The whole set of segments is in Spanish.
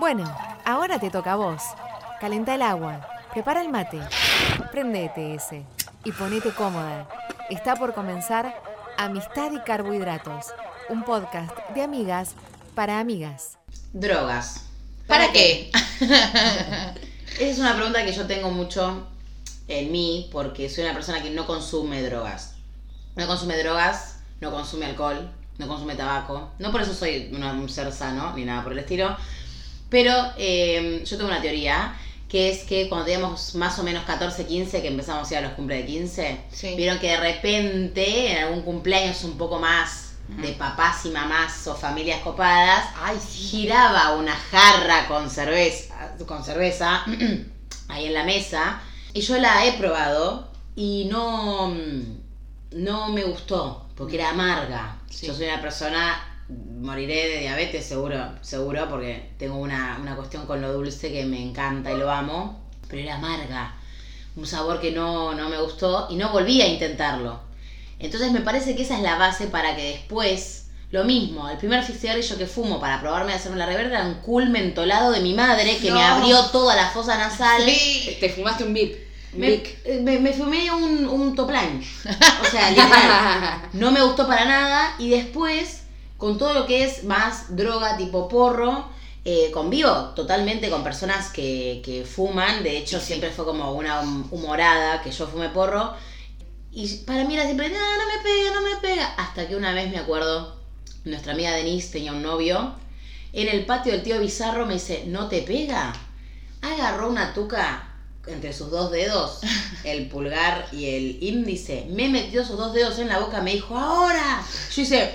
Bueno, ahora te toca a vos. Calenta el agua, prepara el mate, prende ETS y ponete cómoda. Está por comenzar Amistad y Carbohidratos, un podcast de amigas para amigas. Drogas. ¿Para qué? Esa es una pregunta que yo tengo mucho en mí porque soy una persona que no consume drogas. No consume drogas, no consume alcohol, no consume tabaco. No por eso soy un ser sano ni nada por el estilo. Pero eh, yo tengo una teoría que es que cuando teníamos más o menos 14, 15, que empezamos a ir a los cumpleaños de 15, Sí. vieron que de repente en algún cumpleaños un poco más de papás y mamás o familias copadas, Ay, sí. giraba una jarra con cerveza, con cerveza ahí en la mesa y yo la he probado y no, mm, no me gustó porque era amarga. Sí. Yo soy una persona, moriré de diabetes seguro, seguro porque tengo una, una cuestión con lo dulce que me encanta y lo amo, pero era amarga. Un sabor que no, no me gustó y no volví a intentarlo. Entonces me parece que esa es la base para que después, lo mismo, el primer cigarrillo que fumo para probarme de hacerme la reverda era un cool mentolado de mi madre que me abrió toda la fosa nasal. Sí. Te fumaste un bip. Me, eh, me, me fumé un, un topline. O sea, literal. No me gustó para nada. Y después, con todo lo que es más droga tipo porro, eh, convivo totalmente con personas que, que fuman. De hecho, siempre fue como una hum- humorada que yo fume porro. Y para mí era siempre, no, no me pega, no me pega. Hasta que una vez me acuerdo, nuestra amiga Denise tenía un novio. En el patio del tío Bizarro me dice, ¿no te pega? Agarró una tuca entre sus dos dedos, el pulgar y el índice. Me metió sus dos dedos en la boca, me dijo, ahora. Yo hice...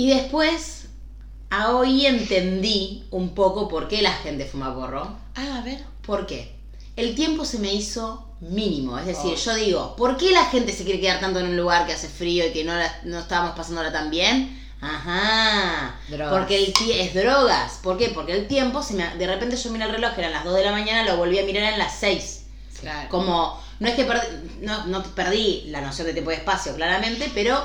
Y después, a hoy entendí un poco por qué la gente fuma porro. Ah, a ver. ¿Por qué? El tiempo se me hizo mínimo. Es decir, Oh. yo digo, ¿por qué la gente se quiere quedar tanto en un lugar que hace frío y que no, la- no estábamos pasándola tan bien? Ajá. Drogas. Porque el es drogas. ¿Por qué? Porque el tiempo, se me, de repente yo miré el reloj, eran las 2 de la mañana, lo volví a mirar en las 6. Claro. Como, no es que perdí, no, no perdí la noción de tiempo y espacio, claramente, pero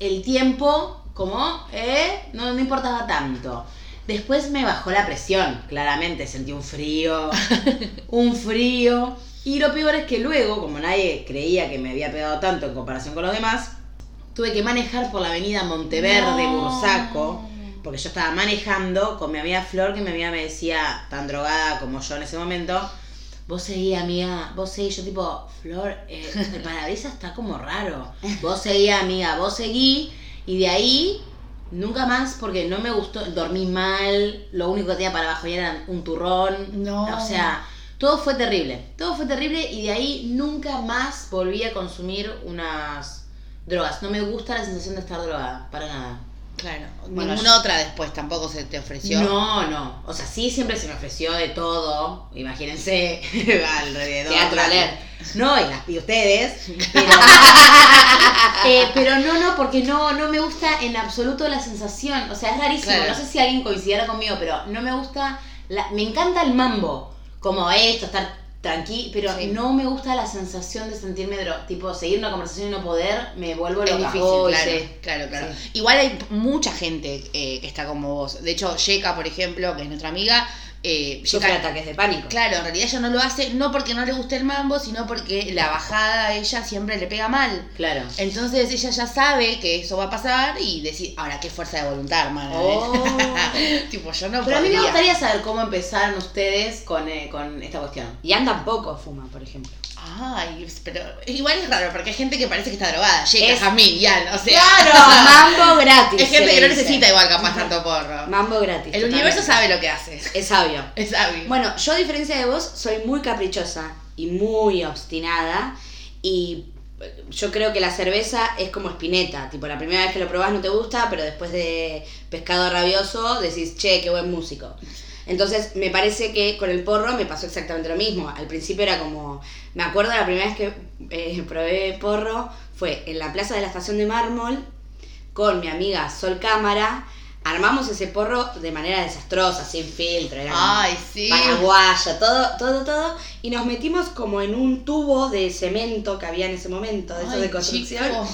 el tiempo, como, eh, no, no importaba tanto. Después me bajó la presión, claramente, sentí un frío, un frío. Y lo peor es que luego, como nadie creía que me había pegado tanto en comparación con los demás, tuve que manejar por la avenida Monteverde, No. Bursaco, porque yo estaba manejando con mi amiga Flor, que mi amiga me decía, tan drogada como yo en ese momento, vos seguí, amiga, vos seguí, yo tipo, Flor, eh, el parabrisas está como raro, vos seguí, amiga, vos seguí, y de ahí, nunca más, porque no me gustó, dormí mal, lo único que tenía para bajonear era un turrón, No. o sea, todo fue terrible, todo fue terrible, y de ahí nunca más volví a consumir unas drogas, no me gusta la sensación de estar drogada, para nada. Claro. Bueno, Ninguna otra después tampoco se te ofreció. No, no. O sea, sí siempre se me ofreció de todo. Imagínense alrededor. Teatro alert. No, y, las, y ustedes. Pero, eh, pero no, no, porque no, no me gusta en absoluto la sensación. O sea, es rarísimo. Claro. No sé si alguien coincidiera conmigo, pero no me gusta. La, me encanta el mambo. Como esto, estar tranquilo. Pero Sí. no me gusta la sensación de sentirme dro- tipo seguir una conversación y no poder. Me vuelvo Es loca. difícil, Uy, claro, sí. claro, claro. Sí. Igual hay mucha gente eh, que está como vos. De hecho, Yeka, por ejemplo, que es nuestra amiga, eh, Sufre ataques de pánico. Claro, en realidad ella no lo hace no porque no le guste el mambo, sino porque la bajada a ella siempre le pega mal. Claro. Entonces ella ya sabe que eso va a pasar y decir, ahora qué fuerza de voluntad, hermana. Oh. tipo, yo no Pero a mí me gustaría saber cómo empezaron ustedes con, eh, con esta cuestión. Ian tampoco fuma, por ejemplo. Ay, pero igual es raro, porque hay gente que parece que está drogada. Yeka, Es- Jamín, Ian, o sea. Mambo gratis. Es gente que no necesita igual capaz tanto porro. Mambo gratis. El universo sabe lo que hace. Es sabio. Es sabio. Bueno, yo a diferencia de vos, soy muy caprichosa y muy obstinada. Y yo creo que la cerveza es como espineta. Tipo, la primera vez que lo probás no te gusta, pero después de pescado rabioso decís, che, qué buen músico. Entonces, me parece que con el porro me pasó exactamente lo mismo. Al principio era como. Me acuerdo la primera vez que eh, probé porro fue en la plaza de la estación de mármol con mi amiga Sol Cámara. Armamos ese porro de manera desastrosa, sin filtro. Era Ay, sí. paraguaya, todo, todo, todo. Y nos metimos como en un tubo de cemento que había en ese momento, de eso de construcción. chicos.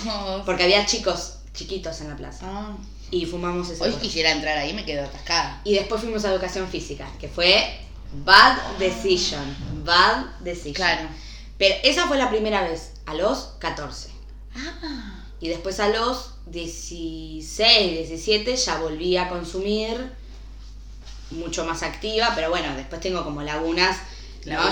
Porque había chicos chiquitos en la plaza. Ah. y fumamos ese Hoy porro. quisiera entrar ahí, me quedo atascada. Y después fuimos a educación física, que fue bad decision, bad decision. Claro. Pero esa fue la primera vez, a los 14. Ah. Y después a los 16, 17 ya volví a consumir mucho más activa, pero bueno, después tengo como lagunas.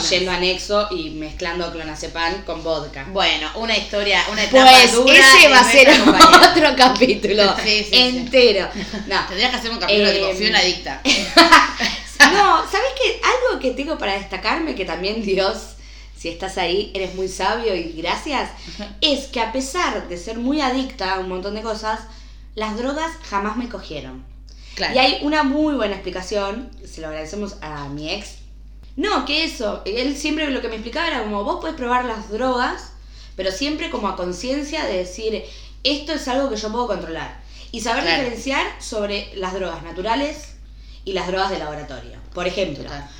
Yendo anexo y mezclando clonazepam con vodka. Bueno, una historia, una etapa Pues dura ese va a ser otro capítulo Sí, sí, sí. entero. No, Tendrías que hacer un capítulo Eh, tipo, fui una adicta. No, ¿sabes qué? Algo que tengo para destacarme, que también Dios, si estás ahí, eres muy sabio y gracias, es que a pesar de ser muy adicta a un montón de cosas, las drogas jamás me cogieron. Claro. Y hay una muy buena explicación, se lo agradecemos a mi ex. No, que eso, él siempre lo que me explicaba era como vos podés probar las drogas, pero siempre como a conciencia de decir, esto es algo que yo puedo controlar. Y saber Claro. diferenciar sobre las drogas naturales y las drogas de laboratorio. Por ejemplo, Total.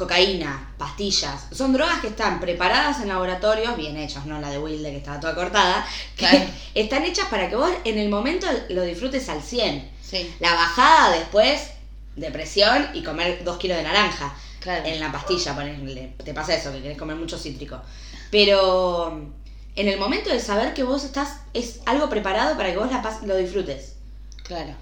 Cocaína, pastillas, son drogas que están preparadas en laboratorios, bien hechos, no la de Wilde que estaba toda cortada, que Claro. están hechas para que vos en el momento lo disfrutes al 100. Sí. La bajada después, depresión y comer dos kilos de naranja. Claro. En la pastilla, ponele, te pasa eso, que querés comer mucho cítrico. Pero en el momento de saber que vos estás, es algo preparado para que vos la lo disfrutes. Claro.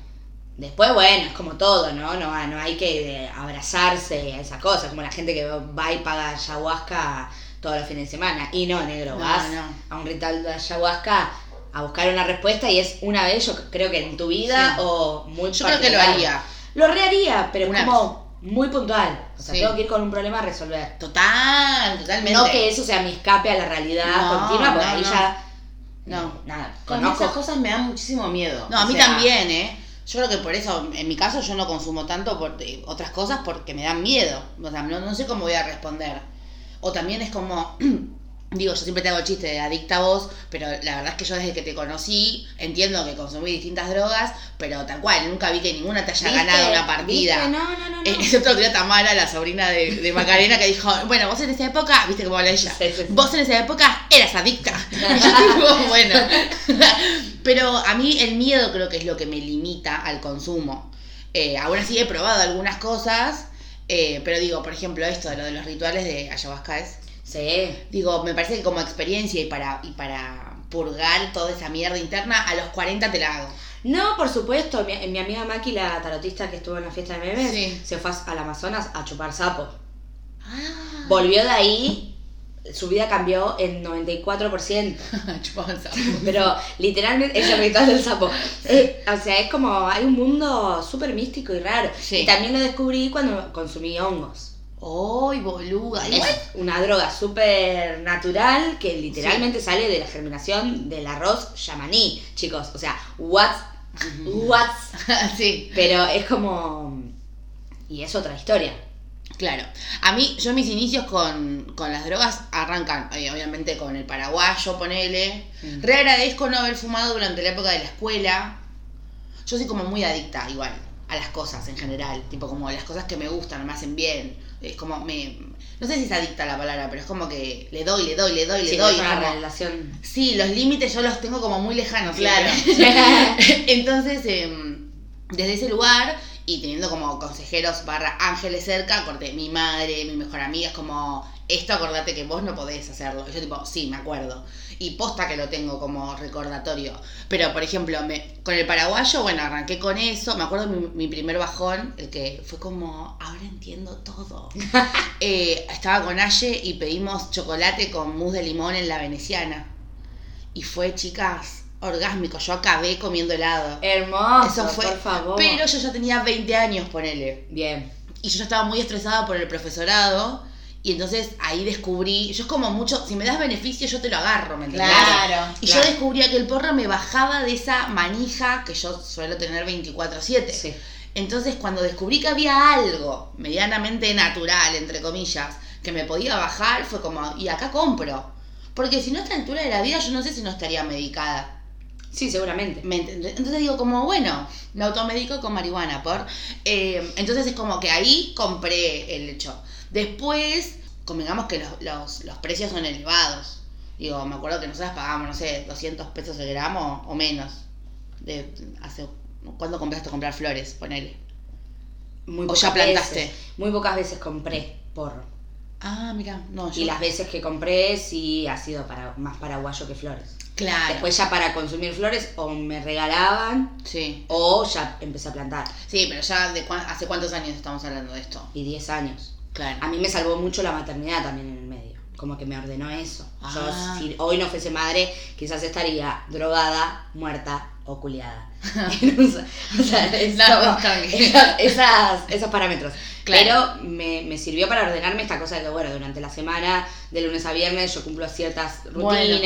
Después, bueno, es como todo, ¿no? No, no hay que eh, abrazarse a esa cosa, como la gente que va y paga ayahuasca todos los fines de semana. Y no, negro, No, vas no. a un ritual de ayahuasca a buscar una respuesta y es una vez, yo creo que en tu vida Sí. o muy Yo creo que lo haría. Lo reharía, pero Una como muy puntual. O sea, Sí. tengo que ir con un problema a resolver. Total, totalmente. No que eso sea mi escape a la realidad No, continua, porque no, ahí no. ya. No. nada. Con Conozco. esas cosas me dan muchísimo miedo. No, a mí sea, también, ¿eh? Yo creo que por eso, en mi caso, yo no consumo tanto por eh, otras cosas porque me dan miedo. O sea, no, no sé cómo voy a responder. O también es como, digo, yo siempre te hago el chiste de adicta a vos, pero la verdad es que yo desde que te conocí entiendo que consumí distintas drogas, pero tal cual, nunca vi que ninguna te haya ¿Viste? ganado una partida. ¿Viste? No, no, no, no. Eh, Excepto que Tamara, la sobrina de, de Macarena, que dijo, bueno, vos en esa época, viste cómo habla ella, Sí, sí, sí. vos en esa época eras adicta. Y yo digo, bueno. Pero a mí el miedo creo que es lo que me limita al consumo. Eh, aún así he probado algunas cosas, eh, pero digo, por ejemplo, esto de lo de los rituales de ayahuasca es, Sí. digo, me parece que como experiencia y para, y para purgar toda esa mierda interna, a los 40 te la hago. No, por supuesto. Mi, mi amiga Maki, la tarotista que estuvo en la fiesta de memes, Sí. se fue al Amazonas a chupar sapo. Ah. Volvió de ahí, su vida cambió en 94%. Chupaba el sapo. Pero literalmente es el ritual del sapo. Eh, o sea, es como, hay un mundo súper místico y raro. Sí. Y también lo descubrí cuando consumí hongos. ¡Ay, boluda! Es una droga súper natural que literalmente sale de la germinación del arroz yamaní, chicos. O sea, what, what. sí. Pero es como... Y es otra historia. Claro. A mí, yo mis inicios con, con las drogas arrancan, eh, obviamente, con el paraguayo, ponele. Mm. Re agradezco no haber fumado durante la época de la escuela. Yo soy como muy adicta, igual, a las cosas en general. Tipo, como las cosas que me gustan, me hacen bien. Es como, me... No sé si es adicta la palabra, pero es como que le doy, le doy, le doy, le doy. es una como- relación... Sí, los límites yo los tengo como muy lejanos. Claro. Entonces, em, desde ese lugar y teniendo como consejeros barra ángeles cerca, corté mi madre, mi mejor amiga, es como, esto acordate que vos no podés hacerlo. Y yo tipo, sí, me acuerdo. Y posta que lo tengo como recordatorio. Pero, por ejemplo, me, con el paraguayo, bueno, arranqué con eso. Me acuerdo mi, mi primer bajón, el que fue como, ahora entiendo todo. Eh, estaba con Aye y pedimos chocolate con mousse de limón en la veneciana. Y fue, chicas, orgásmico. Yo acabé comiendo helado. Hermoso, Eso fue. por favor. Pero yo ya tenía 20 años, ponele. Bien. Y yo ya estaba muy estresada por el profesorado. Y entonces ahí descubrí. Yo es como mucho. Si me das beneficio, yo te lo agarro, ¿me entendés? Claro. Y claro. yo descubría que el porro me bajaba de esa manija que yo suelo tener 24-7. Sí. Entonces, cuando descubrí que había algo medianamente natural, entre comillas, que me podía bajar, fue como, y acá compro. Porque si no a esta altura de la vida, yo no sé si no estaría medicada. Sí, seguramente. Entonces digo, como, bueno, me automedico con marihuana, por. Eh, entonces es como que ahí compré el hecho. Después, convengamos que los, los, los precios son elevados. Digo, me acuerdo que nosotras pagábamos, no sé, 200 pesos el gramo o menos. De, hace, ¿Cuándo compraste a comprar flores? Ponele. Muy O ya plantaste. veces- muy pocas veces compré porro. Ah, mira, no, yo. Y las veces que compré sí ha sido para más paraguayo que flores. Claro. Después ya para consumir flores o me regalaban Sí. o ya empecé a plantar. Sí, pero ya de cuán- hace cuántos años estamos hablando de esto. Y 10 años. Claro. A mí me salvó mucho la maternidad también en el medio. Como que me ordenó eso. Ah. Yo, si hoy no fuese madre, quizás estaría drogada, muerta o culiada. o sea, es como- esas- esas- esos parámetros. Claro. Pero me, me sirvió para ordenarme esta cosa de que, bueno, durante la semana, de lunes a viernes, yo cumplo ciertas Bueno.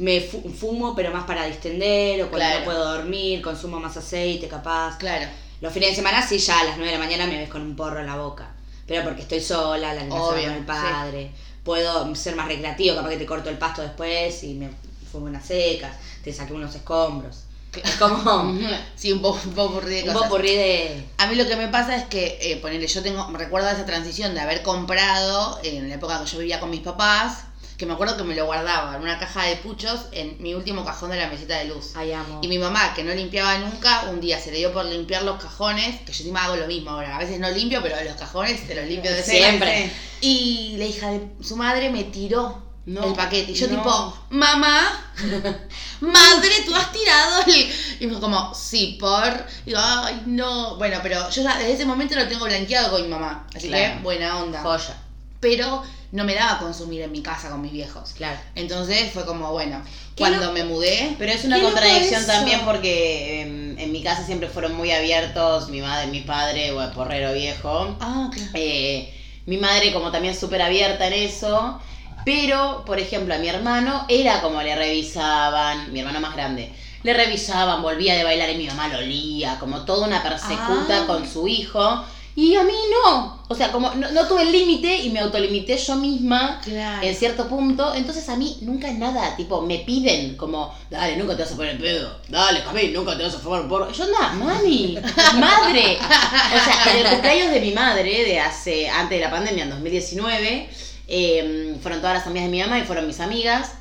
Me fu- fumo, pero más para distender, o cuando Claro. no puedo dormir, consumo más aceite, capaz. Claro. Los fines de semana sí, ya a las 9 de la mañana me ves con un porro en la boca. Pero porque estoy sola, la Obvio, con el padre. Puedo ser más recreativo, capaz que te corto el pasto después y me fumo unas secas, te saqué unos escombros. Es como Sí, un poco, un poco aburrido de un cosas. popurrí de... A mí lo que me pasa es que, eh, ponele, yo tengo, me recuerdo esa transición de haber comprado en la época que yo vivía con mis papás, que me acuerdo que me lo guardaba en una caja de puchos en mi último cajón de la mesita de luz. Ay, amo. Y mi mamá, que no limpiaba nunca, un día se le dio por limpiar los cajones, que yo encima hago lo mismo ahora. A veces no limpio, pero los cajones te los limpio de Siempre. Y la hija de su madre me tiró No, el paquete. Y yo no. tipo, mamá, madre, tú has tirado el... Y me dijo como, sí, por... Y digo, ay, no. Bueno, pero yo ya desde ese momento lo tengo blanqueado con mi mamá. Así Claro. que, buena onda. Joya, Pero no me daba a consumir en mi casa con mis viejos. claro. Entonces fue como, bueno, ¿Qué cuando me mudé... Pero es una contradicción también porque em, en mi casa siempre fueron muy abiertos, mi madre, mi padre, bueno, porrero viejo. Ah, claro. Eh, mi madre como también súper abierta en eso. Pero, por ejemplo, a mi hermano era como le revisaban, mi hermano más grande, le revisaban, volvía de bailar y mi mamá lo olía, como toda una persecuta Ah. con su hijo. Y a mí no. O sea, como no, no tuve el límite y me autolimité yo misma Claro. en cierto punto. Entonces a mí nunca nada, tipo, me piden como, dale, nunca te vas a poner en pedo. Dale, Camil, nunca te vas a fumar. Y Yo, anda, mami, madre. O sea, en el cumpleaños de mi madre, de hace, antes de la pandemia, en 2019, eh, fueron todas las amigas de mi mamá y fueron mis amigas.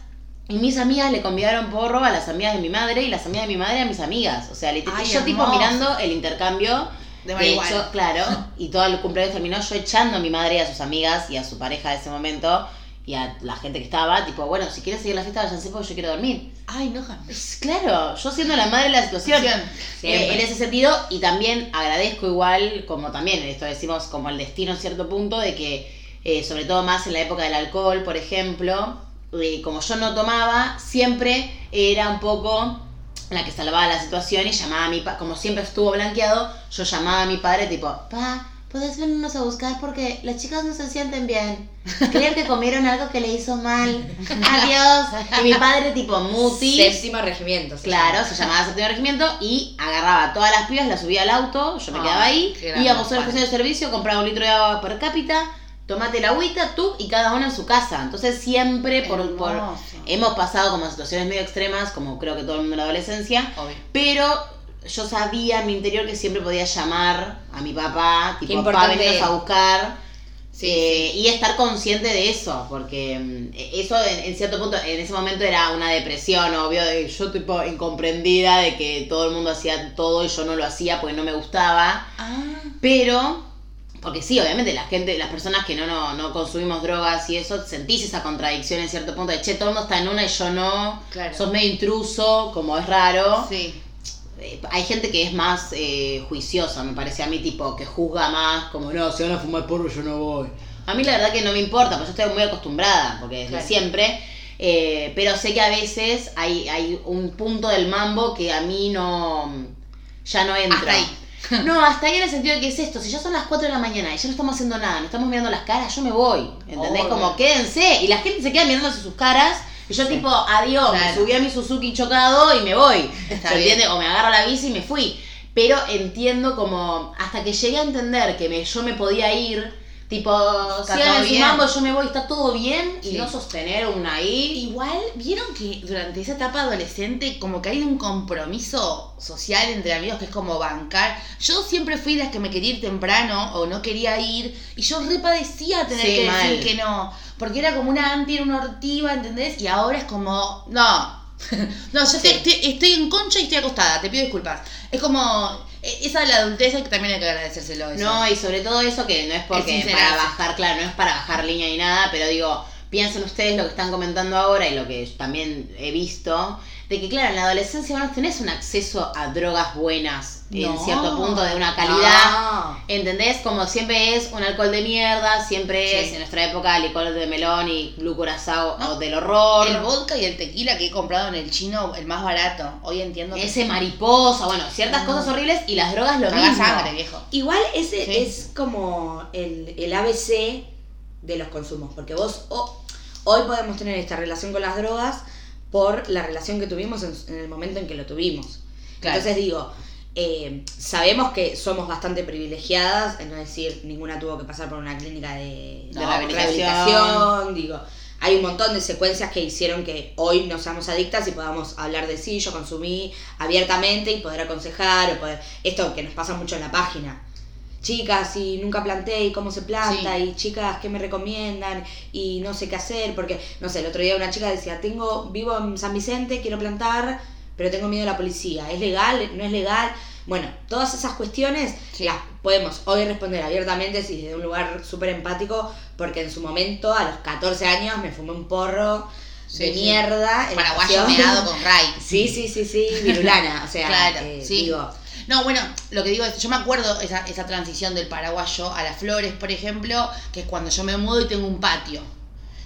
Y mis amigas le convidaron porro a las amigas de mi madre y las amigas de mi madre a mis amigas. O sea, Ay, yo tipo mirando el intercambio. De De hecho, claro, y todo el cumpleaños terminó yo echando a mi madre y a sus amigas y a su pareja de ese momento y a la gente que estaba, tipo, bueno, si quieres seguir la fiesta, váyanse porque yo quiero dormir. Ay, no, jamás. Claro, yo siendo la madre de la situación. Eh, en ese sentido, y también agradezco igual, como también esto decimos como el destino en cierto punto, de que, eh, sobre todo más en la época del alcohol, por ejemplo, eh, como yo no tomaba, siempre era un poco la que salvaba la situación y llamaba a mi padre, como siempre estuvo blanqueado, yo llamaba a mi padre tipo, pa, ¿puedes venirnos a buscar? Porque las chicas no se sienten bien. Creen que comieron algo que le hizo mal. Adiós. Y mi padre tipo, mutis. Séptimo regimiento. se Claro, llama. se llamaba séptimo regimiento y agarraba a todas las pibas, las subía al auto, yo me Ah, quedaba ahí, íbamos a una estación de servicio, compraba un litro de agua per cápita, tomate la agüita, tú y cada uno en su casa. Entonces siempre por, hemos pasado como situaciones medio extremas, como creo que todo el mundo en la adolescencia, Obvio. pero yo sabía en mi interior que siempre podía llamar a mi papá, tipo, papá, venirnos a buscar. Sí, eh, Y estar consciente de eso, porque mm, eso en, en cierto punto, en ese momento era una depresión, obvio, de yo tipo incomprendida de que todo el mundo hacía todo y yo no lo hacía porque no me gustaba, Ah, pero, porque sí, obviamente la gente, las personas que no, no, no consumimos drogas y eso, sentís esa contradicción en cierto punto de, che, todo el mundo está en una y yo no, Claro. sos medio intruso, como es raro. sí. Eh, hay gente que es más eh, juiciosa, me parece a mí, tipo, que juzga más, como, no, si van a fumar porro yo no voy. A mí la verdad que no me importa, porque yo estoy muy acostumbrada, porque desde Claro. siempre, eh, pero sé que a veces hay, hay un punto del mambo que a mí no, ya no entra. Hasta ahí. No, hasta ahí en el sentido de que es esto, si ya son las 4 de la mañana y ya no estamos haciendo nada, no estamos mirando las caras, yo me voy, ¿entendés? Obvio. Como quédense, y la gente se queda mirándose sus caras, y yo tipo, adiós, me subí a mi Suzuki chocado y me voy, Está ¿se entiende? O me agarro la bici y me fui. Pero entiendo como, hasta que llegué a entender que me, yo me podía ir, tipo, sigan su mambo, yo me voy, está todo bien, y no sostener una ahí. Igual, ¿vieron que durante esa etapa adolescente como que hay un compromiso social entre amigos que es como bancar? Yo siempre fui de las que me quería ir temprano o no quería ir y yo repadecía tener Sí, que mal. decir que no, porque era como una anti, era una hortiva, ¿entendés? Y ahora es como, no, no, yo te- estoy en concha y estoy acostada, te pido disculpas. Es como. Eh, Esa de la adultez que también hay que agradecérselo. Eso. No, y sobre todo eso que no es porque Es para bajar, claro, no es para bajar línea ni nada, pero digo, piensen ustedes lo que están comentando ahora y lo que también he visto, de que claro, en la adolescencia vos no tenés un acceso a drogas buenas en cierto punto de una calidad. No. ¿Entendés? Como siempre es un alcohol de mierda, siempre Sí. es en nuestra época licor de melón y blue curazao No. o del horror. El vodka y el tequila que he comprado en el chino, el más barato. Hoy entiendo que ese mariposa, bueno, ciertas cosas horribles y las drogas lo mismo. sangre, viejo. Igual ese Sí. es como el, el ABC de los consumos, porque vos ho- hoy podemos tener esta relación con las drogas por la relación que tuvimos en, en el momento en que lo tuvimos. Claro. Entonces digo, eh, sabemos que somos bastante privilegiadas, es no decir, ninguna tuvo que pasar por una clínica de, rehabilitación. rehabilitación, digo. Hay un montón de secuencias que hicieron que hoy no seamos adictas y podamos hablar de sí, yo consumí abiertamente y poder aconsejar o poder... Esto que nos pasa mucho en la página. Chicas, y nunca planté, y cómo se planta, Sí. y chicas, ¿qué me recomiendan? Y no sé qué hacer, porque, no sé, el otro día una chica decía, tengo, vivo en San Vicente, quiero plantar, pero tengo miedo de la policía. ¿Es legal? ¿No es legal? Bueno, todas esas cuestiones Sí. las podemos hoy responder abiertamente y desde un lugar súper empático, porque en su momento, a los 14 años, me fumé un porro Sí, de sí. mierda. Paraguayo meado con Ray. Sí, sí, sí, sí, virulana. O sea, Claro, eh, digo, No, bueno, lo que digo es, yo me acuerdo esa, esa transición del paraguayo a las flores, por ejemplo, que es cuando yo me mudo y tengo un patio.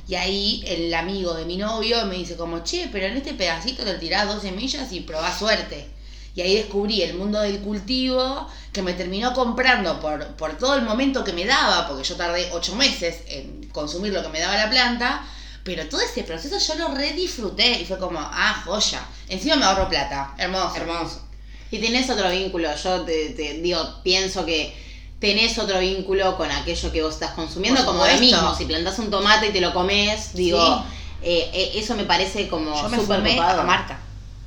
Y ahí el amigo de mi novio me dice como, che, pero en este pedacito te tirás dos semillas y probás suerte. Y ahí descubrí el mundo del cultivo que me terminó comprando por, por todo el momento que me daba, porque yo tardé ocho meses en consumir lo que me daba la planta, pero todo ese proceso yo lo redisfruté y fue como, ah, joya. Encima me ahorro plata, hermoso. hermoso. Y tenés otro vínculo, yo te, te digo, pienso que tenés otro vínculo con aquello que vos estás consumiendo, como lo mismo, si plantás un tomate y te lo comes, digo, Sí. eh, eh, eso me parece como súper a Marta.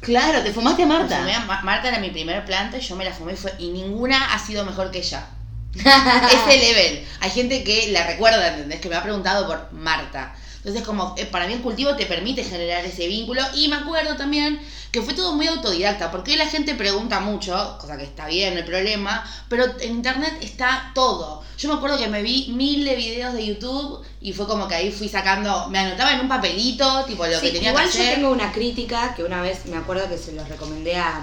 Claro, te fumaste a Me Marta. fumé a Ma- Marta era mi primer planta y yo me la fumé y, fue, y ninguna ha sido mejor que ella. Ese level. Hay gente que la recuerda, ¿entendés? Que me ha preguntado por Marta. Entonces, como eh, para mí el cultivo te permite generar ese vínculo. Y me acuerdo también que fue todo muy autodidacta, porque hoy la gente pregunta mucho, cosa que está bien, no hay problema, pero en internet está todo. Yo me acuerdo que me vi mil de videos de YouTube y fue como que ahí fui sacando, me anotaba en un papelito, tipo lo Sí, que tenía igual que yo hacer. tengo una crítica que una vez me acuerdo que se los recomendé a,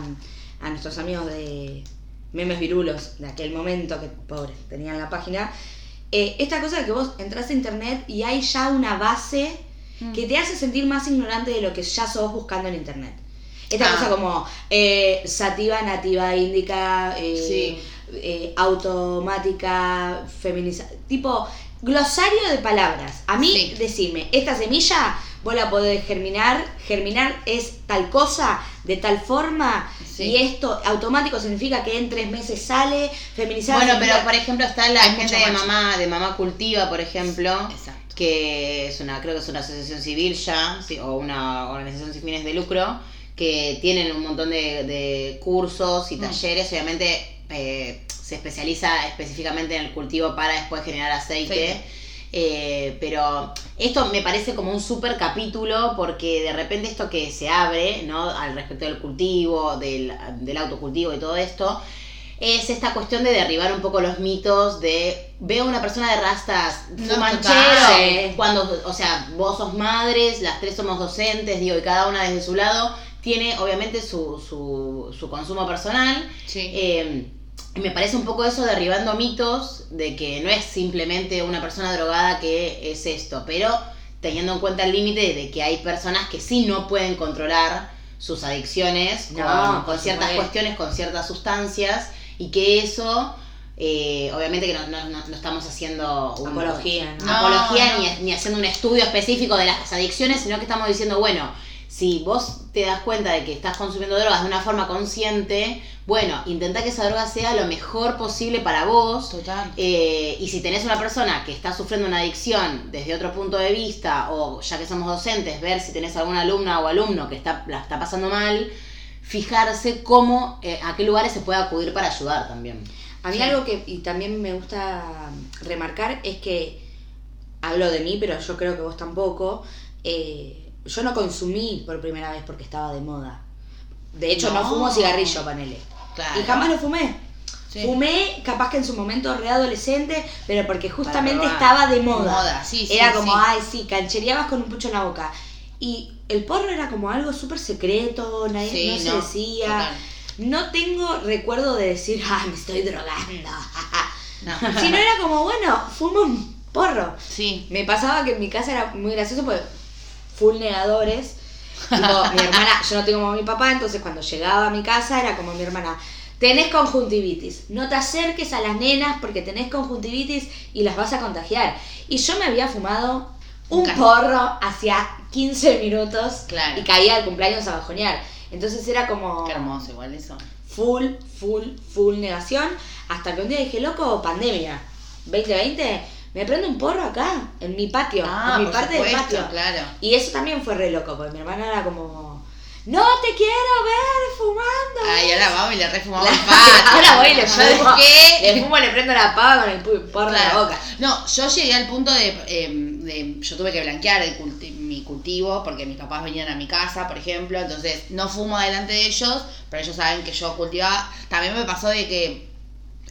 a nuestros amigos de Memes Virulos de aquel momento, que pobres tenían la página. Eh, esta cosa de que vos entras a internet y hay ya una base Mm. que te hace sentir más ignorante de lo que ya sos buscando en internet. Esta Ah. cosa como eh, sativa, nativa, índica, eh, Sí. automática, feminizada, tipo glosario de palabras. A mí, Sí. decirme, esta semilla vos la podés germinar, germinar es tal cosa, de tal forma, Sí. y esto automático significa que en tres meses sale, feminizada. Bueno, pero por ejemplo está la gente de mamá, de mamá cultiva, por ejemplo, Exacto. que es una, creo que es una asociación civil ya, sí, o una organización sin fines de lucro, que tienen un montón de, de cursos y Mm. talleres, obviamente eh, se especializa específicamente en el cultivo para después generar aceite. Aceite. Eh, pero esto me parece como un súper capítulo porque de repente esto que se abre, ¿no? Al respecto del cultivo, del, del autocultivo y todo esto, es esta cuestión de derribar un poco los mitos de veo una persona de rastas No. Sí. cuando o sea vos sos madres las tres somos docentes digo y cada una desde su lado tiene obviamente su, su, su consumo personal Sí. eh, me parece un poco eso derribando mitos de que no es simplemente una persona drogada que es esto, pero teniendo en cuenta el límite de que hay personas que sí no pueden controlar sus adicciones No, con, ciertas cuestiones, con ciertas sustancias y que eso... eh, obviamente que no, no- no- estamos haciendo un- Apología, apología. Ni, ni haciendo un estudio específico de las adicciones, sino que estamos diciendo, bueno, si vos te das cuenta de que estás consumiendo drogas de una forma consciente, bueno, intenta que esa droga sea lo mejor posible para vos. Total. Eh, y si tenés una persona que está sufriendo una adicción desde otro punto de vista, o ya que somos docentes, ver si tenés alguna alumna o alumno que está, la está pasando mal, fijarse cómo, eh, a qué lugares se puede acudir para ayudar también. A mí Sí. algo que y también me gusta remarcar es que, hablo de mí, pero yo creo que vos tampoco, eh, yo no consumí por primera vez porque estaba de moda. De hecho, no, No. fumo cigarrillo, panele. Claro. Y jamás lo fumé. Sí. Fumé, capaz que en su momento readolescente, pero porque justamente estaba de moda. Moda, sí, sí, Era como, ay, sí, canchereabas con un pucho en la boca. Y el porro era como algo súper secreto, nadie no se decía. total. No tengo recuerdo de decir, ah, me estoy drogando. No. Sino era como, bueno, fumo un porro. Sí. Me pasaba que en mi casa era muy gracioso porque full negadores. Tipo, mi hermana, yo no tengo mamá ni papá, entonces cuando llegaba a mi casa era como mi hermana, tenés conjuntivitis, no te acerques a las nenas porque tenés conjuntivitis y las vas a contagiar. Y yo me había fumado un porro hacía 15 minutos Claro. y caía al cumpleaños a bajonear. Entonces era como Qué hermoso igual eso. full, full, full negación. Hasta que un día dije, loco, pandemia, 2020, me prendo un porro acá, en mi patio, Ah, en mi parte del supuesto, patio. claro. Y eso también fue re loco, porque mi hermana era como, no te quiero ver fumando. Ay, ahora vamos y le refumamos La- el pato. Ahora voy y le fumo, le fumo, le prendo la pava con el porro en la Claro. boca. No, yo llegué al punto de, eh, de- yo tuve que blanquear el culti- mi cultivo porque mis papás venían a mi casa, por ejemplo, entonces no fumo delante de ellos, pero ellos saben que yo cultivaba. También me pasó de que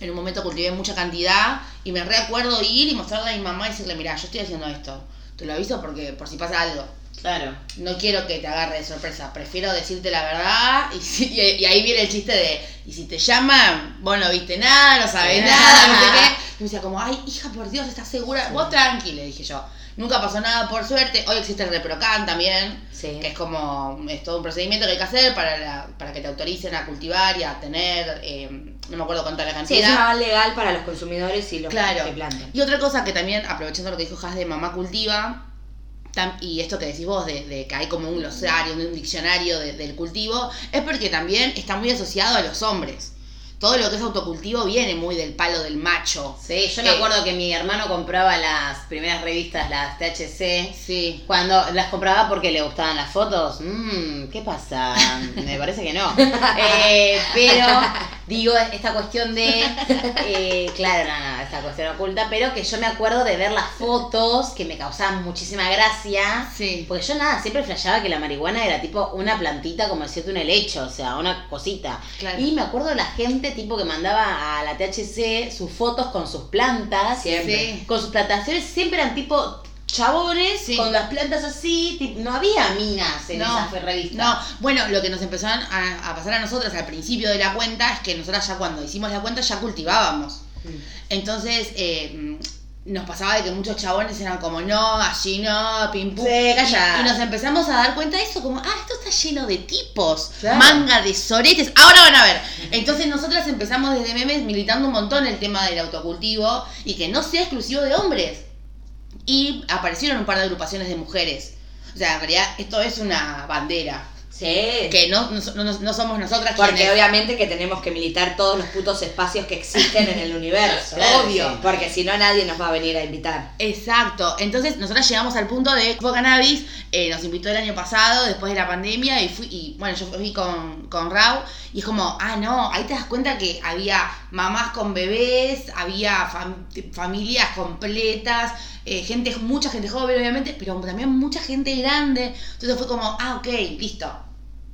en un momento cultivé mucha cantidad y me recuerdo ir y mostrarle a mi mamá y decirle, mira, yo estoy haciendo esto, te lo aviso porque por si pasa algo. Claro. No quiero que te agarre de sorpresa, prefiero decirte la verdad y, si- y- y ahí viene el chiste de, y si te llaman, vos no viste nada, no sabés nada, no sé qué. Y me decía como, ay, hija, por Dios, ¿estás segura? Vos tranqui, le dije yo. Nunca pasó nada por suerte. Hoy existe el Reprocan también, Sí. que es como, es todo un procedimiento que hay que hacer para, la- para que te autoricen a cultivar y a tener, eh, no me acuerdo cuánta la Sí, cantidad. es más legal para los consumidores y los Claro. que plantan. Y otra cosa que también, aprovechando lo que dijo Has de Mamá Cultiva, tam- y esto que decís vos, de, de que hay como un glosario, un diccionario de- del cultivo, es porque también está muy asociado a los hombres. Todo lo que es autocultivo viene muy del palo del macho. Sí, yo me Eh, acuerdo que mi hermano compraba las primeras revistas, las THC. Sí. Cuando las compraba porque le gustaban las fotos, mmm, ¿qué pasa? Me parece que no. Eh, pero digo, esta cuestión de, eh, claro, no, no, esta cuestión oculta, pero que yo me acuerdo de ver las fotos que me causaban muchísima gracia. Sí. Porque yo nada, siempre flasheaba que la marihuana era tipo una plantita, como decirte un helecho, o sea, una cosita. Claro. Y me acuerdo de la gente tipo que mandaba a la THC sus fotos con sus plantas. Siempre. Sí. Con sus plantaciones siempre eran tipo chabones Sí. con las plantas así, tipo, no había minas en No, esas revistas. No, bueno, lo que nos empezaron a, a pasar a nosotras al principio de la cuenta es que nosotras ya cuando hicimos la cuenta ya cultivábamos. Entonces, eh, nos pasaba de que muchos chabones eran como, no, allí no, pim pum. Sí, calla. Y, y nos empezamos a dar cuenta de eso, como, ah, esto está lleno de tipos, Claro. manga de soretes. Ahora van a ver. Entonces, nosotras empezamos desde memes militando un montón el tema del autocultivo y que no sea exclusivo de hombres. Y aparecieron un par de agrupaciones de mujeres. O sea, en realidad, esto es una bandera. Sí. Que no, no, no- no somos nosotras Porque quienes. obviamente que tenemos que militar todos los putos espacios que existen en el universo. Claro, Obvio. sí. Porque si no nadie nos va a venir a invitar. Exacto. Entonces, nosotras llegamos al punto de Expo Cannabis, eh, nos invitó el año pasado, después de la pandemia, y fui, y bueno, yo fui con, con Rau, y es como, ah, no, ahí te das cuenta que había mamás con bebés, había fam- familias completas, eh, gente, mucha gente joven, obviamente, pero también mucha gente grande. Entonces fue como, ah, ok, listo.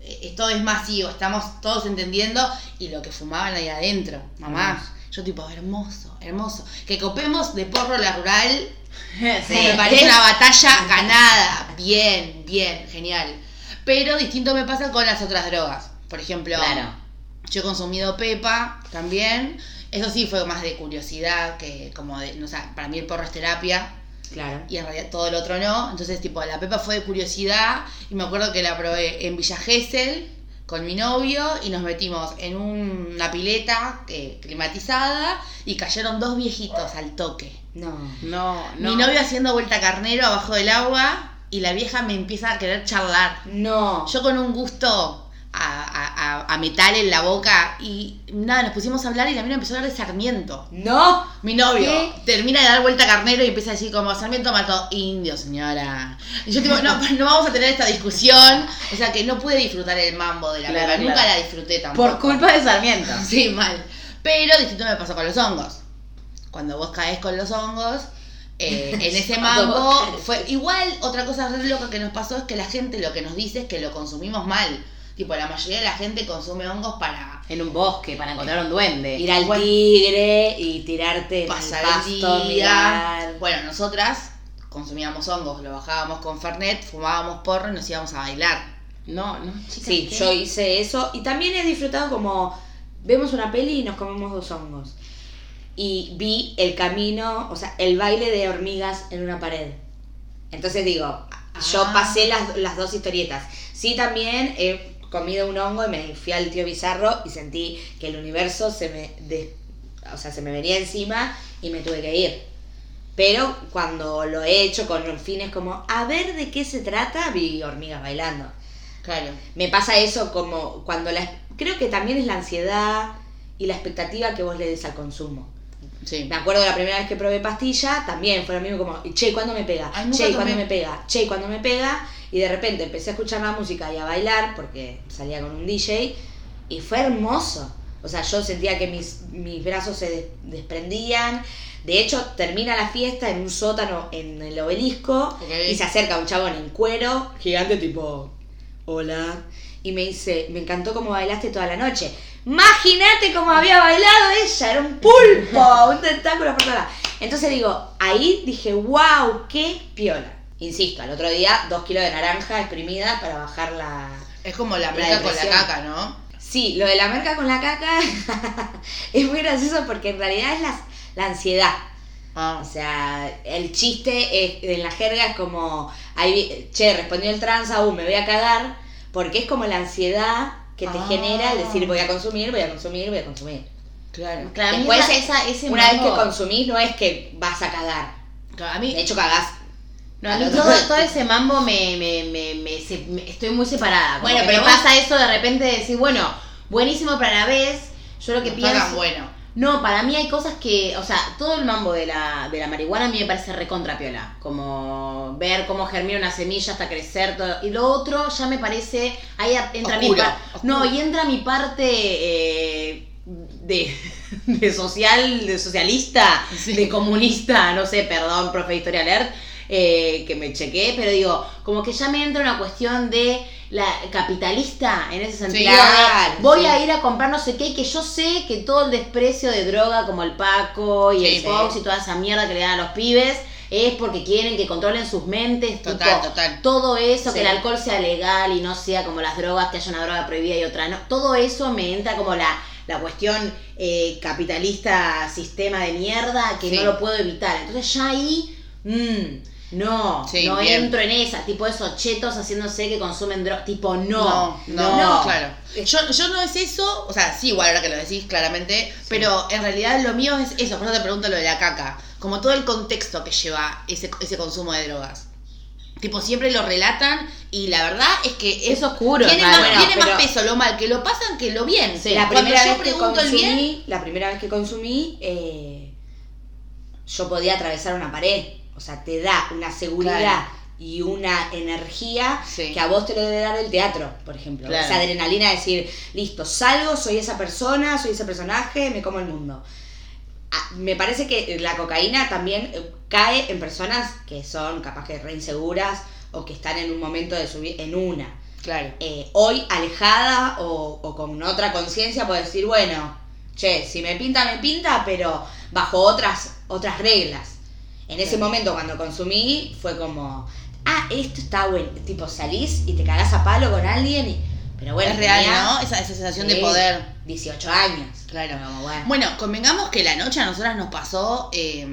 Eh, Esto es masivo, estamos todos entendiendo, y lo que fumaban ahí adentro, mamá. Yo tipo, hermoso, hermoso. Que copemos de porro la rural, Sí. me parece una batalla ganada. Bien, bien, genial. Pero distinto me pasa con las otras drogas. Por ejemplo, Claro. yo he consumido pepa también. Eso sí fue más de curiosidad que como de, no sé, para mí el porro es terapia Claro. y en realidad todo el otro no. Entonces, tipo, la pepa fue de curiosidad y me acuerdo que la probé en Villa Gesell con mi novio y nos metimos en una pileta eh, climatizada y cayeron dos viejitos al toque. No. No, no. Mi novio haciendo vuelta carnero abajo del agua y la vieja me empieza a querer charlar. No. Yo con un gusto a, a- a- a metal en la boca y nada, nos pusimos a hablar y la mina empezó a hablar de Sarmiento. No. Mi novio ¿Qué? termina de dar vuelta carnero y empieza a decir como Sarmiento mató indio, señora. Y yo digo, no, no vamos a tener esta discusión. O sea que no pude disfrutar el mambo de la Claro. Nunca la disfruté tampoco. Por culpa de Sarmiento. Sí, mal. Pero distinto me pasó con los hongos. Cuando vos caes con los hongos, Eh, en ese mambo fue igual otra cosa re loca que nos pasó es que la gente lo que nos dice es que lo consumimos mal. Tipo, la mayoría de la gente consume hongos para En un bosque para encontrar un duende. Ir al Bueno. tigre y tirarte en pasar el pasto, el día. mirar. Bueno, nosotras consumíamos hongos, lo bajábamos con Fernet, fumábamos porro y nos íbamos a bailar. No, no, chicas. Sí, ¿qué? yo hice eso y también he disfrutado como vemos una peli y nos comemos dos hongos. Y vi el camino, o sea, el baile de hormigas en una pared. Entonces digo, yo Ah. pasé las, las dos historietas. Sí, también he comido un hongo y me fui al tío Bizarro y sentí que el universo se me, de- o sea, se me venía encima y me tuve que ir. Pero cuando lo he hecho con fines como a ver de qué se trata, vi hormigas bailando. Claro. Me pasa eso como cuando la... Creo que también es la ansiedad y la expectativa que vos le des al consumo. Sí. Me acuerdo la primera vez que probé pastilla, también fue lo mismo como, che, ¿cuándo me pega? Ay, che, ¿cuándo me pega? Che, ¿cuándo me pega? Y de repente empecé a escuchar la música y a bailar, porque salía con un DJ, y fue hermoso. O sea, yo sentía que mis, mis brazos se des- desprendían. De hecho, termina la fiesta en un sótano en el obelisco y se acerca un chabón en cuero, gigante tipo, hola. Y me dice, me encantó cómo bailaste toda la noche. Imagínate cómo había bailado ella, era un pulpo, un tentáculo por toda la- Entonces digo, ahí dije, wow, qué piola. Insisto, al otro día, dos kilos de naranja exprimidas para bajar la... Es como la merca con la caca, ¿no? Sí, lo de la merca con la caca es muy gracioso porque en realidad es la, la ansiedad. Ah. O sea, el chiste es, en la jerga es como, ahí, che, respondió el trans, uh, me voy a cagar, porque es como la ansiedad que te Ah. genera el decir voy a consumir, voy a consumir, voy a consumir. Claro. Claro, Después, esa- esa- ese Una vez que consumís no es que vas a cagar, Claro, A mí, de hecho cagás. No, a mí todo, todo ese mambo me, me, me, me- se- me- estoy muy separada. Como Bueno, pero me vos- pasa eso de repente de decir, bueno, buenísimo, pero a la vez, yo lo que no pienso. bueno. No, para mí hay cosas que, o sea, todo el mambo de la, de la marihuana a mí me parece recontra piola. Como ver cómo germina una semilla hasta crecer. Todo. Y lo otro ya me parece, ahí entra mi parte. No, y entra mi parte eh, de, de social, de socialista, Sí. de comunista, no sé, perdón, profe de historia alert, eh, que me chequé, pero digo, como que ya me entra una cuestión de la capitalista en ese sentido. claro, voy sí. a ir a comprar no sé qué, que yo sé que todo el desprecio de droga como el Paco y Sí, el sí. Fox y toda esa mierda que le dan a los pibes es porque quieren que controlen sus mentes. Total, tipo, total. Todo eso, Sí. que el alcohol sea legal y no sea como las drogas, que haya una droga prohibida y otra no. Todo eso me entra como la, la cuestión eh, capitalista, sistema de mierda, que Sí. no lo puedo evitar. Entonces ya ahí, mm, no, Sí, no bien. entro en esa. Tipo esos chetos haciéndose que consumen droga. Tipo, no, No, no, no. claro. Yo, yo no es eso, o sea, sí, igual ahora que lo decís claramente, pero en realidad lo mío es eso, por eso te pregunto lo de la caca, como todo el contexto que lleva ese, ese consumo de drogas. Tipo, siempre lo relatan y la verdad es que Es oscuro, Tiene, claro. más, Bueno, tiene más peso lo mal que lo pasan que lo bien. Sí. la primera yo vez que pregunto el bien, consumí, la primera vez que consumí, eh, yo podía atravesar una pared. O sea, te da una seguridad Claro. y una energía Sí. que a vos te lo debe dar el teatro, por ejemplo. Claro. Esa adrenalina de decir, listo, salgo, soy esa persona, soy ese personaje, me como el mundo. Ah, Me parece que la cocaína también eh, cae en personas que son capaz que re inseguras o que están en un momento de su en una Claro. eh, hoy alejada o, o con otra conciencia puedo decir, bueno, che, si me pinta, me pinta, pero bajo otras, otras reglas. En ese momento cuando consumí fue como, ah, esto está bueno, tipo salís y te cagás a palo con alguien y... Pero bueno, es real, ¿no? Esa, esa sensación de poder. 18 años. Claro. Como, bueno. Bueno, convengamos que la noche a nosotras nos pasó, eh,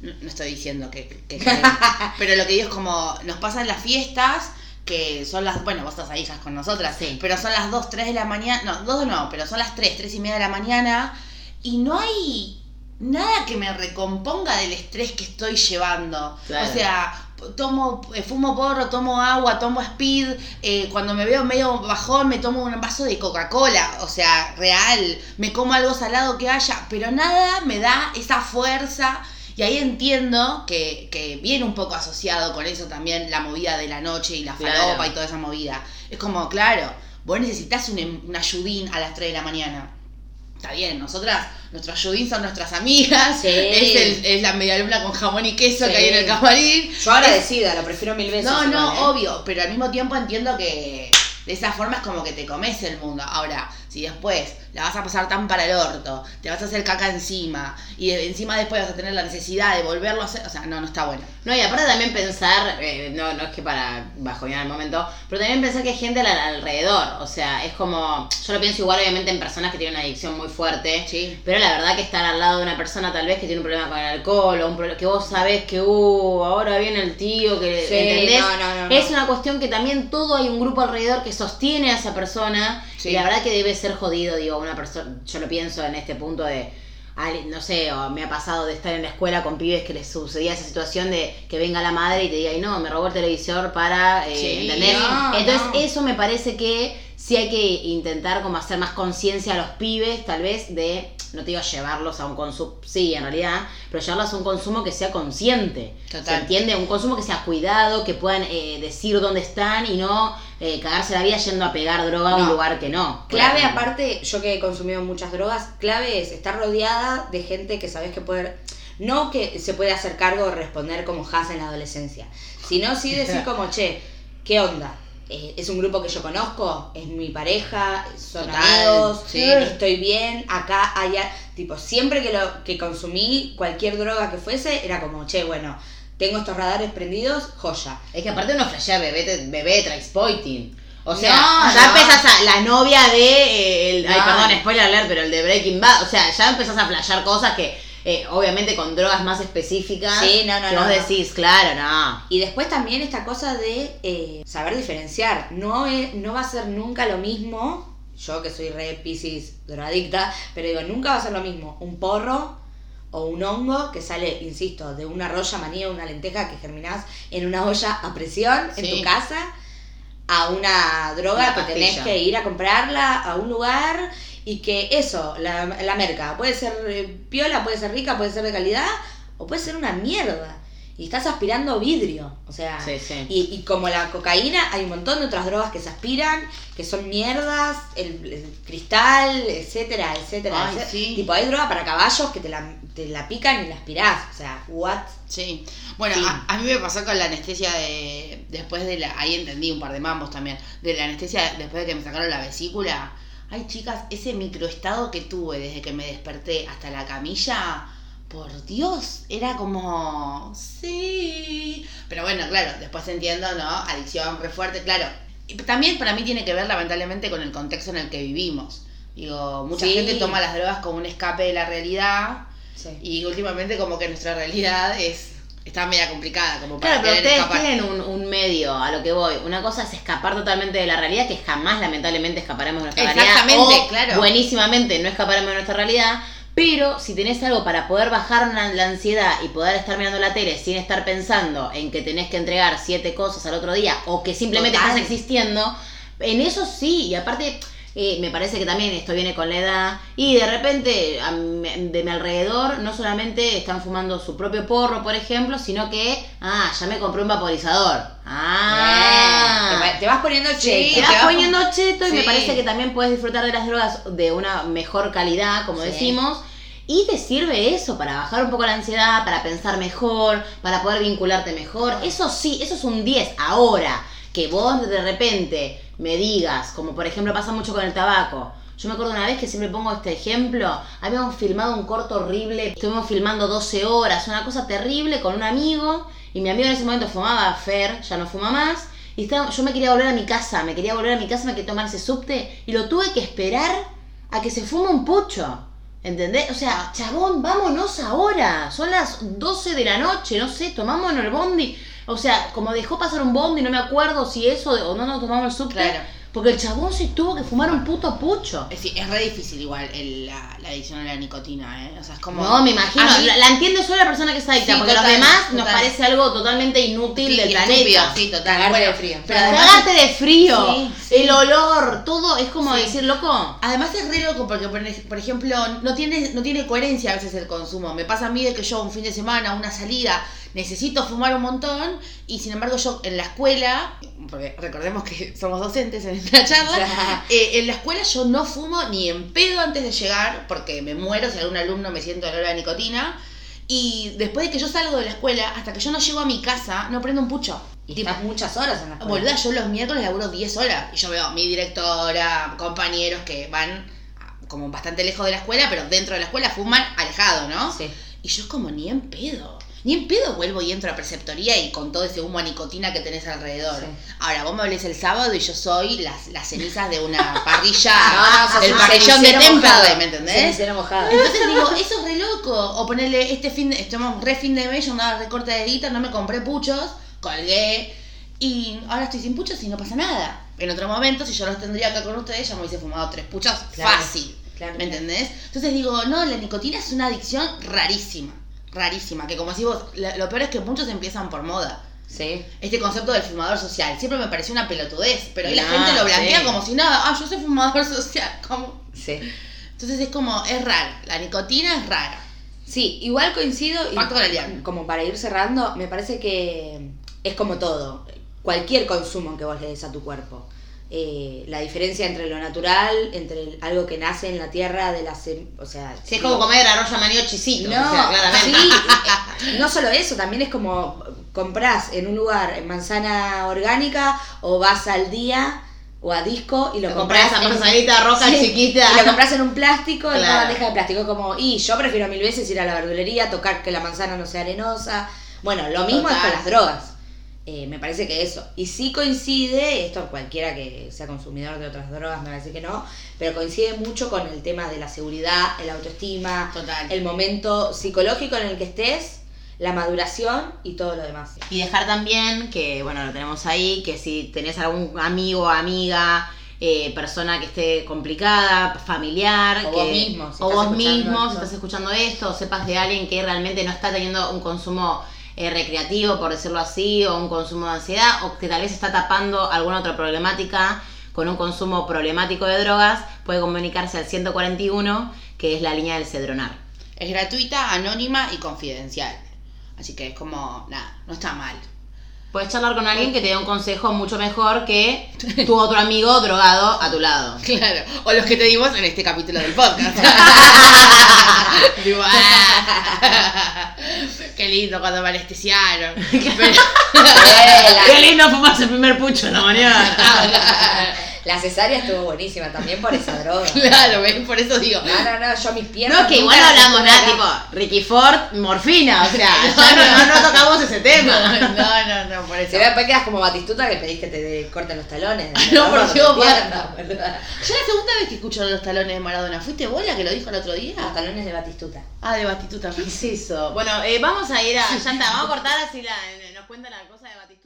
no, no estoy diciendo que, que- que- pero lo que digo es como, nos pasan las fiestas, que son las, bueno, vos estás ahí ya con nosotras, Sí. pero son las 2, 3 de la mañana, no, 2 no, pero son las 3, 3 y media de la mañana, y no hay nada que me recomponga del estrés que estoy llevando. Claro. O sea, tomo, eh, fumo porro, tomo agua, tomo speed, eh, cuando me veo medio bajón me tomo un vaso de Coca-Cola, o sea, real, me como algo salado que haya, pero nada me da esa fuerza. Y ahí entiendo que, que viene un poco asociado con eso también la movida de la noche y la Claro. falopa y toda esa movida. Es como, claro, vos necesitas un, em- un ayudín a las 3 de la mañana. Está bien, nosotras, nuestros judín son nuestras amigas, Sí. es, el- es la media luna con jamón y queso Sí. que hay en el camarín. Yo agradecida, lo prefiero mil veces. No, no, ¿eh? obvio, pero al mismo tiempo entiendo que de esa forma es como que te comes el mundo. Ahora, si después la vas a pasar tan para el orto, te vas a hacer caca encima, y de- encima después vas a tener la necesidad de volverlo a hacer, o sea, no, no está bueno. No, y aparte también pensar, eh, no, no es que para bajonear el momento, pero también pensar que hay gente al- alrededor. O sea, es como. Yo lo pienso igual, obviamente, en personas que tienen una adicción muy fuerte. Sí. Pero la verdad que estar al lado de una persona tal vez que tiene un problema con el alcohol o un problema que vos sabés que, uh, ahora viene el tío, que. Sí, ¿Entendés? no, no, no, no. Es una cuestión que también todo hay un grupo alrededor que sostiene a esa persona. Sí. Y la verdad que debe ser jodido, digo, una persona. Yo lo pienso en este punto de. No sé, o me ha pasado de estar en la escuela con pibes que les sucedía esa situación de que venga la madre y te diga, y no, me robó el televisor para, eh, Sí, ¿entendés? no, Entonces no. eso me parece que sí hay que intentar como hacer más conciencia a los pibes, tal vez, de, no te digo llevarlos a un consumo, sí, en realidad, pero llevarlos a un consumo que sea consciente. Total. ¿Se entiende? Un consumo que sea cuidado, que puedan eh, decir dónde están y no eh, cagarse la vida yendo a pegar droga a un lugar que no. Clave aparte, yo que he consumido muchas drogas, clave es estar rodeada de gente que sabes que puede, no que se puede hacer cargo o responder como Haas en la adolescencia, sino sí decir como, che, ¿qué onda? Eh, es un grupo que yo conozco, es mi pareja, son Total, amigos, sí. estoy bien, acá, allá, tipo, siempre que lo que consumí cualquier droga que fuese, era como, che, bueno, tengo estos radares prendidos, joya. Es que aparte uno flashea bebé, bebé Traxpoiting. O sea, No, ya no. empezás a. La novia de. el, ay, perdón, spoiler alert, pero el de Breaking Bad. O sea, ya empezás a flashear cosas que. Eh, obviamente con drogas más específicas. Sí, no, no, Que no, vos no. decís, claro, no. Y después también esta cosa de eh, saber diferenciar. No, es, no va a ser nunca lo mismo, yo que soy re piscis drogadicta, pero digo, nunca va a ser lo mismo un porro o un hongo que sale, insisto, de una roya manía, una lenteja que germinás en una olla a presión en tu casa, a una droga Una que tenés que ir a comprarla a un lugar y que eso, la, la merca, puede ser eh, piola, puede ser rica, puede ser de calidad o puede ser una mierda. Y estás aspirando vidrio, o sea, Sí, sí. Y, y como la cocaína, hay un montón de otras drogas que se aspiran, que son mierdas, el, el cristal, etcétera, etcétera. Ay, etcétera. sí. Tipo, hay droga para caballos que te la, te la pican y la aspirás, o sea, what? Sí. Bueno. A, a mí me pasó con la anestesia de. Después de la. Ahí entendí un par de mambos también. De la anestesia después de que me sacaron la vesícula. Ay, chicas, ese microestado que tuve desde que me desperté hasta la camilla. Por Dios, era como. Sí. Pero bueno, claro, después entiendo, ¿no? Adicción re fuerte, claro. Y también para mí tiene que ver, lamentablemente, con el contexto en el que vivimos. Digo, mucha Sí. gente toma las drogas como un escape de la realidad. Sí. Y últimamente como que nuestra realidad es está media complicada como para Claro, pero querer ustedes escapar. tienen un, un medio a lo que voy. Una cosa es escapar totalmente de la realidad, que jamás lamentablemente escaparemos de nuestra Exactamente, realidad. o claro. Buenísimamente no escaparemos de nuestra realidad. Pero si tenés algo para poder bajar la, la ansiedad y poder estar mirando la tele sin estar pensando en que tenés que entregar siete cosas al otro día o que simplemente Total. estás existiendo, en eso sí. Y aparte, eh, me parece que también esto viene con la edad. Y de repente, a de mi alrededor, no solamente están fumando su propio porro, por ejemplo, sino que, ah, ya me compré un vaporizador. Ah. Te, va- te vas poniendo cheto. Te te vas vas poniendo cheto y me parece que también puedes disfrutar de las drogas de una mejor calidad, como Sí. decimos. Y te sirve eso para bajar un poco la ansiedad, para pensar mejor, para poder vincularte mejor. Eso sí, eso es un 10. Ahora, que vos de repente me digas, como por ejemplo pasa mucho con el tabaco. Yo me acuerdo una vez que siempre pongo este ejemplo, habíamos filmado un corto horrible, estuvimos filmando 12 horas, una cosa terrible con un amigo, y mi amigo en ese momento fumaba, Fer, ya no fuma más, y yo me quería volver a mi casa, me quería volver a mi casa, me quería tomar ese subte, y lo tuve que esperar a que se fuma un pucho. ¿Entendés? O sea, chabón, vámonos ahora. Son las 12 de la noche, no sé, tomámonos el bondi. O sea, como dejó pasar un bondi, no me acuerdo si eso o no nos tomamos el subte. Claro. Porque el chabón se tuvo que fumar un puto pucho. Es, es re difícil igual el- la, la adicción a la nicotina, ¿eh? O sea, es como... No, me imagino. Mí- La, la entiende solo la persona que está adicta, Sí, porque total, los demás nos parece algo totalmente inútil Sí, del estúpido, planeta. Sí, total. Cagarte Bueno, de frío. Pero además... De frío. Sí, sí. El olor, todo es como Sí. decir, loco. Además es re loco porque, por ejemplo, no tiene, no tiene coherencia a veces el consumo. Me pasa a mí de que yo un fin de semana, una salida, necesito fumar un montón y sin embargo yo en la escuela, porque recordemos que somos docentes en esta charla, eh, en la escuela yo no fumo ni en pedo antes de llegar porque me muero si algún alumno me siento olor a nicotina. Y después de que yo salgo de la escuela, hasta que yo no llego a mi casa, no prendo un pucho. Y Tipo, estás muchas horas en la escuela. Boluda, yo los miércoles laburo 10 horas y yo veo a mi directora, compañeros que van como bastante lejos de la escuela, pero dentro de la escuela fuman alejado, ¿no? Sí. Y yo es como ni en pedo. Ni en pedo vuelvo y entro a preceptoría y con todo ese humo a nicotina que tenés alrededor. Sí. Ahora, vos me hablés el sábado y yo soy las, las cenizas de una parrilla No, del parrillón de. Temperley, ¿me entendés? Mojado. Entonces digo, eso es re loco. O ponerle este fin de, estamos re fin de mes, yo andaba recorte de guita, no me compré puchos, colgué. Y ahora estoy sin puchos y no pasa nada. En otro momento, si yo los tendría acá con ustedes, ya me hubiese fumado tres puchos Claro, fácil. claro, ¿Me claro. entendés? Entonces digo, no, la nicotina es una adicción rarísima. Rarísima. Que como decís vos, lo peor es que muchos empiezan por moda. Sí. Este concepto del fumador social siempre me pareció una pelotudez, pero hoy la gente lo blanquea sí. como si nada, ah, yo soy fumador social, ¿cómo? Sí. Entonces es como, es raro, la nicotina es rara. Sí, igual coincido. y Pacto con el diablo. Como para ir cerrando, me parece que es como todo. Cualquier consumo que vos le des a tu cuerpo. Eh, la diferencia entre lo natural, entre el- algo que nace en la tierra, de la sem- o sea, Si es como comer arroz amarillo chisito. No, o sea, claramente. sí, eh, no solo eso, también es como compras en un lugar en manzana orgánica o vas al día o a disco y lo Te compras esa manzanita roja Sí, chiquita. Y lo compras en un plástico, en una Claro. bandeja de plástico. Como, y yo prefiero mil veces ir a la verdulería, tocar que la manzana no sea arenosa. Bueno, lo mismo es con las drogas. Eh, me parece que eso. Y sí coincide, esto cualquiera que sea consumidor de otras drogas me parece que no, pero coincide mucho con el tema de la seguridad, el autoestima, Total. el momento psicológico en el que estés, la maduración y todo lo demás. Y dejar también que, bueno, lo tenemos ahí, que si tenés algún amigo, amiga, eh, persona que esté complicada, familiar, O que- vos mismo, si o estás vos escuchando mismo, si esto. estás escuchando esto, o sepas de alguien que realmente no está teniendo un consumo eh, recreativo, por decirlo así, o un consumo de ansiedad, o que tal vez está tapando alguna otra problemática con un consumo problemático de drogas, puede comunicarse al 141, que es la línea del cedronar. Es gratuita, anónima y confidencial. Así que es como, nada, no está mal. Puedes charlar con alguien que te dé un consejo mucho mejor que tu otro amigo drogado a tu lado. Claro. O los que te dimos en este capítulo del podcast. Ah. Qué lindo cuando me anestesiaron. Pero- Qué lindo fumarse el primer pucho en la mañana. La cesárea estuvo buenísima también por esa droga. claro, ¿ves? Por eso digo. No, no, no, yo mis piernas. No, que igual no hablamos nada, tipo Ricky Ford, morfina, o sea, ya no, no, no tocamos ese tema. no, no, no, por eso. Ve, después quedas como batistuta que pedís que te corten los talones. No, por Dios. Yo la segunda vez que escucho los talones de Maradona, ¿fuiste vos la que lo dijo el otro día? Los talones de batistuta. Ah, de Batistuta. ¿Qué es eso? Bueno, eh, vamos a ir a. Ya está, vamos a cortar así la, nos cuenta la cosa de Batista.